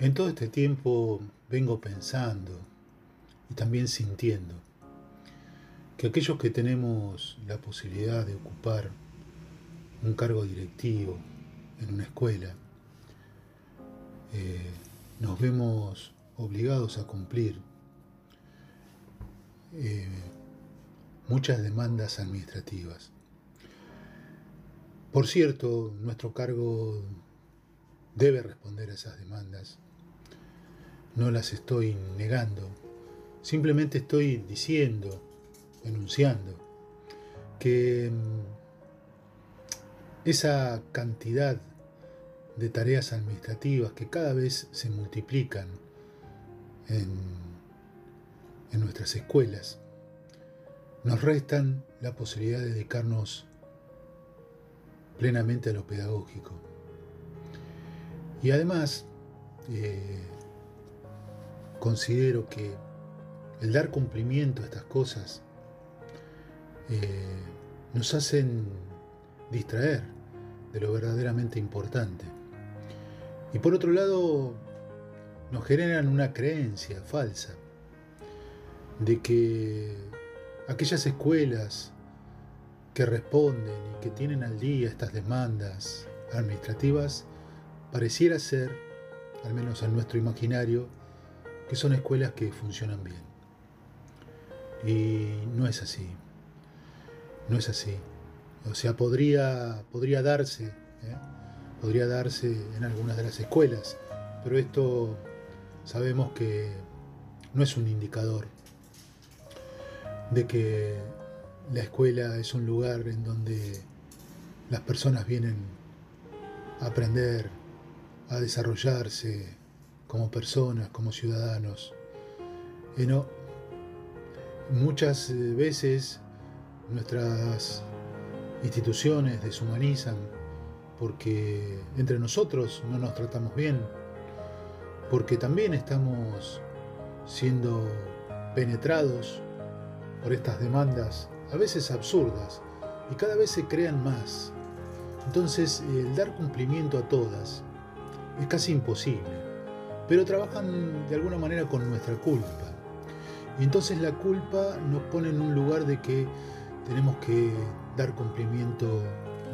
En todo este tiempo vengo pensando y también sintiendo que aquellos que tenemos la posibilidad de ocupar un cargo directivo en una escuela, eh, nos vemos obligados a cumplir eh, muchas demandas administrativas. Por cierto, nuestro cargo debe responder a esas demandas no las estoy negando, simplemente estoy diciendo, enunciando, que mm, esa cantidad de tareas administrativas que cada vez se multiplican en, nuestras escuelas, nos restan la posibilidad de dedicarnos plenamente a lo pedagógico. Y además, eh, considero que el dar cumplimiento a estas cosas eh, nos hacen distraer de lo verdaderamente importante. Y por otro lado, nos generan una creencia falsa de que aquellas escuelas que responden y que tienen al día estas demandas administrativas pareciera ser, al menos en nuestro imaginario, que son escuelas que funcionan bien. Y no es así. No es así. O sea, podría, podría darse, ¿eh? podría darse en algunas de las escuelas, pero esto sabemos que no es un indicador de que la escuela es un lugar en donde las personas vienen a aprender, a desarrollarse, como personas, como ciudadanos. Y no, muchas eh, veces nuestras instituciones deshumanizan porque entre nosotros no nos tratamos bien, porque también estamos siendo penetrados por estas demandas, a veces absurdas, y cada vez se crean más. Entonces, el dar cumplimiento a todas es casi imposible pero trabajan de alguna manera con nuestra culpa. Y entonces la culpa nos pone en un lugar de que tenemos que dar cumplimiento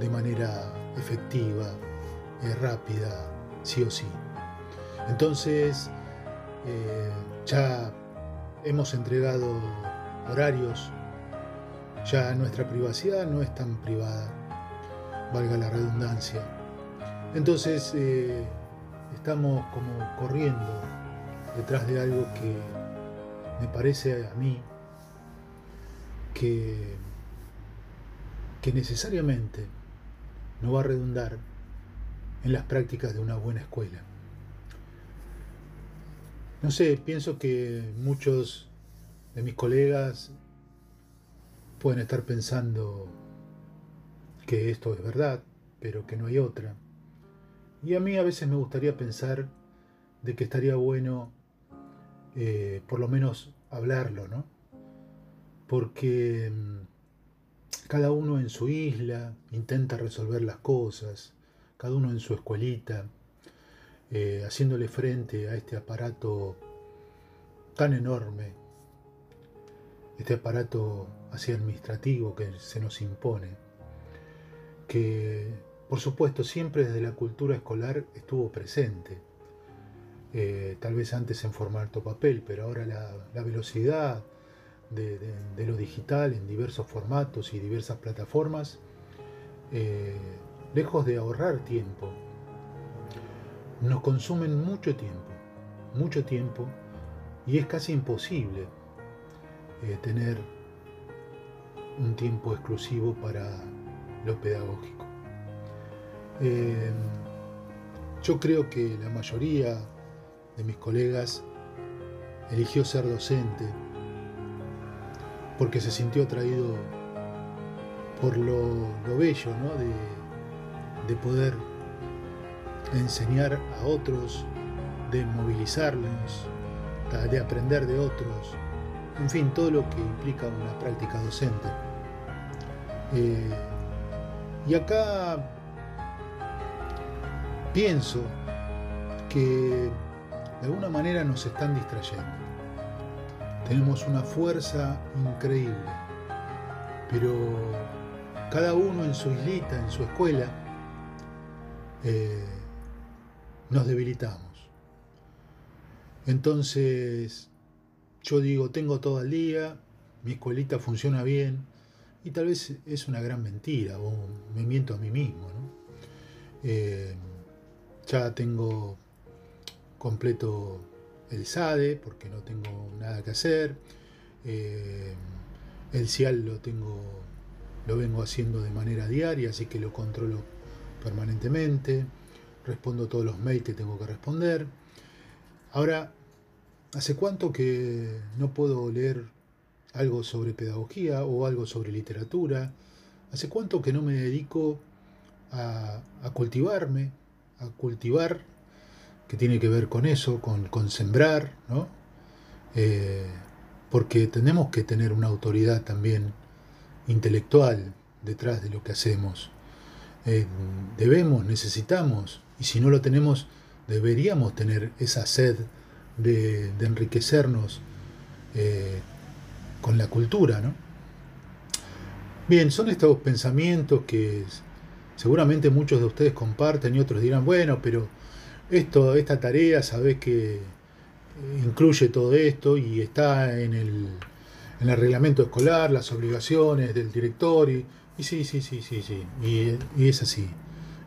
de manera efectiva, eh, rápida, sí o sí. Entonces, eh, ya hemos entregado horarios, ya nuestra privacidad no es tan privada, valga la redundancia. Entonces, eh, estamos como corriendo detrás de algo que me parece a mí que, que necesariamente no va a redundar en las prácticas de una buena escuela. No sé, pienso que muchos de mis colegas pueden estar pensando que esto es verdad, pero que no hay otra. Y a mí a veces me gustaría pensar de que estaría bueno eh, por lo menos hablarlo, ¿no? Porque mm, cada uno en su isla intenta resolver las cosas, cada uno en su escuelita, eh, haciéndole frente a este aparato tan enorme, este aparato así administrativo que se nos impone, que por supuesto, siempre desde la cultura escolar estuvo presente. Eh, tal vez antes en formato papel, pero ahora la, velocidad de, lo digital en diversos formatos y diversas plataformas, eh, lejos de ahorrar tiempo, nos consumen mucho tiempo, mucho tiempo, y es casi imposible eh, tener un tiempo exclusivo para lo pedagógico. Eh, yo creo que la mayoría de mis colegas eligió ser docente porque se sintió atraído por lo, bello de, de poder enseñar a otros, de movilizarlos, de aprender de otros, en fin, todo lo que implica una práctica docente. Eh, y acá pienso que de alguna manera nos están distrayendo. Tenemos una fuerza increíble, pero cada uno en su islita, en su escuela, eh, nos debilitamos. Entonces, yo digo, tengo todo el día, mi escuelita funciona bien, y tal vez es una gran mentira, o me miento a mí mismo. Eh, ya tengo completo el SADE, porque no tengo nada que hacer. Eh, el CIAL lo tengo, lo vengo haciendo de manera diaria, así que lo controlo permanentemente. Respondo todos los mails que tengo que responder. Ahora, ¿hace cuánto que no puedo leer algo sobre pedagogía o algo sobre literatura. ¿Hace cuánto que no me dedico a, cultivarme, a cultivar, que tiene que ver con eso, con, sembrar, ¿no? Eh, porque tenemos que tener una autoridad también intelectual detrás de lo que hacemos. Eh, debemos, necesitamos, y si no lo tenemos, deberíamos tener esa sed de, enriquecernos eh, con la cultura, ¿no? Bien, son estos pensamientos que seguramente muchos de ustedes comparten y otros dirán, bueno, pero esto, esta tarea, sabes que incluye todo esto y está en el, en el reglamento escolar, las obligaciones del director, y, sí, sí, sí, sí, sí, y, y, es así,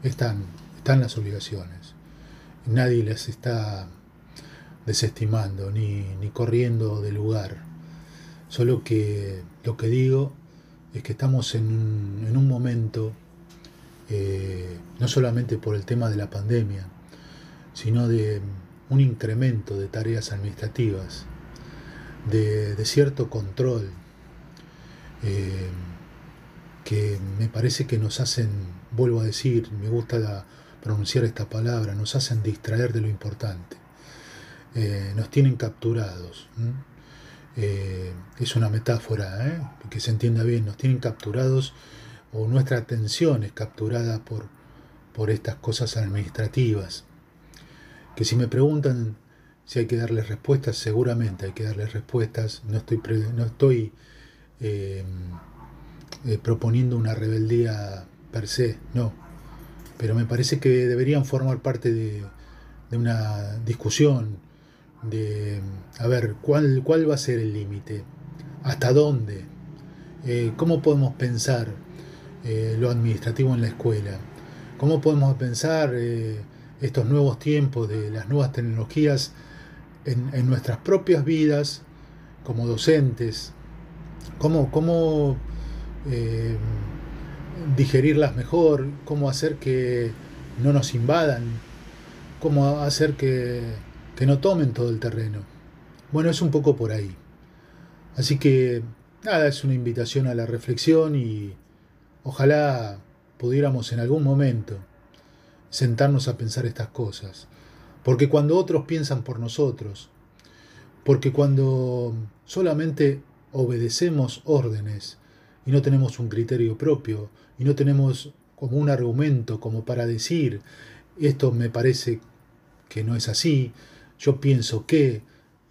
están, están las obligaciones. Nadie las está desestimando ni, ni corriendo de lugar. Solo que lo que digo es que estamos en, un momento, eh, no solamente por el tema de la pandemia, sino de un incremento de tareas administrativas, de, cierto control, eh, que me parece que nos hacen, vuelvo a decir, me gusta pronunciar esta palabra, nos hacen distraer de lo importante, eh, nos tienen capturados. Es una metáfora, que se entienda bien, nos tienen capturados o nuestra atención es capturada por, por estas cosas administrativas. Que si me preguntan si hay que darles respuestas, seguramente hay que darles respuestas. No estoy, no estoy eh, proponiendo una rebeldía per se, no. Pero me parece que deberían formar parte de, de una discusión de, a ver, ¿cuál, cuál va a ser el límite? ¿Hasta dónde? Eh, ¿Cómo podemos pensar eh, lo administrativo en la escuela? ¿Cómo podemos pensar eh, estos nuevos tiempos de las nuevas tecnologías en, nuestras propias vidas como docentes? ¿Cómo, cómo digerirlas mejor? ¿Cómo hacer que no nos invadan? ¿Cómo hacer que que no tomen todo el terreno. Bueno, es un poco por ahí. Así que nada, es una invitación a la reflexión y ojalá pudiéramos en algún momento sentarnos a pensar estas cosas. Porque cuando otros piensan por nosotros, porque cuando solamente obedecemos órdenes y no tenemos un criterio propio y no tenemos como un argumento como para decir esto me parece que no es así, yo pienso que,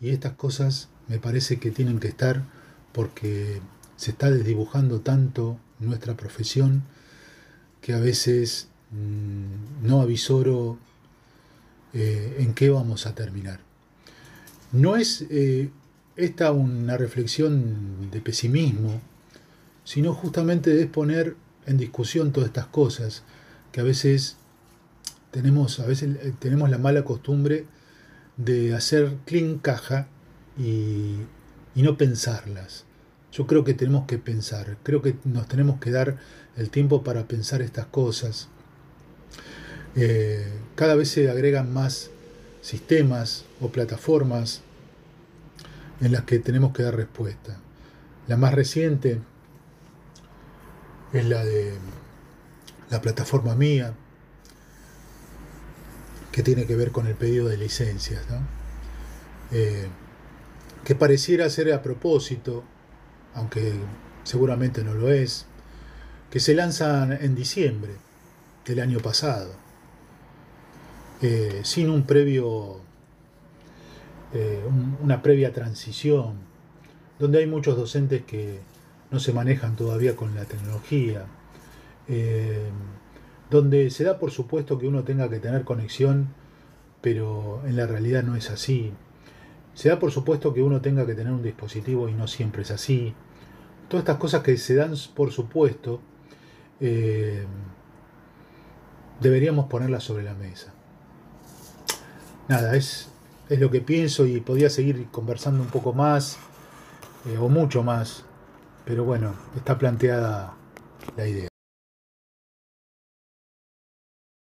y estas cosas me parece que tienen que estar porque se está desdibujando tanto nuestra profesión que a veces mm, no avisoro eh, en qué vamos a terminar. No es eh, esta una reflexión de pesimismo, sino justamente de poner en discusión todas estas cosas que a veces tenemos, a veces eh, tenemos la mala costumbre de hacer clean caja y, no pensarlas. Yo creo que tenemos que pensar, creo que nos tenemos que dar el tiempo para pensar estas cosas. Eh, cada vez se agregan más sistemas o plataformas en las que tenemos que dar respuesta. La más reciente es la de la plataforma mía, que tiene que ver con el pedido de licencias, eh, que pareciera ser a propósito, aunque seguramente no lo es, que se lanzan en diciembre del año pasado, eh, sin un previo eh, una previa transición, donde hay muchos docentes que no se manejan todavía con la tecnología, eh, donde se da por supuesto que uno tenga que tener conexión, pero en la realidad no es así. Se da por supuesto que uno tenga que tener un dispositivo y no siempre es así. Todas estas cosas que se dan por supuesto, eh, deberíamos ponerlas sobre la mesa. Nada, es, es lo que pienso y podía seguir conversando un poco más eh, o mucho más, pero bueno, está planteada la idea.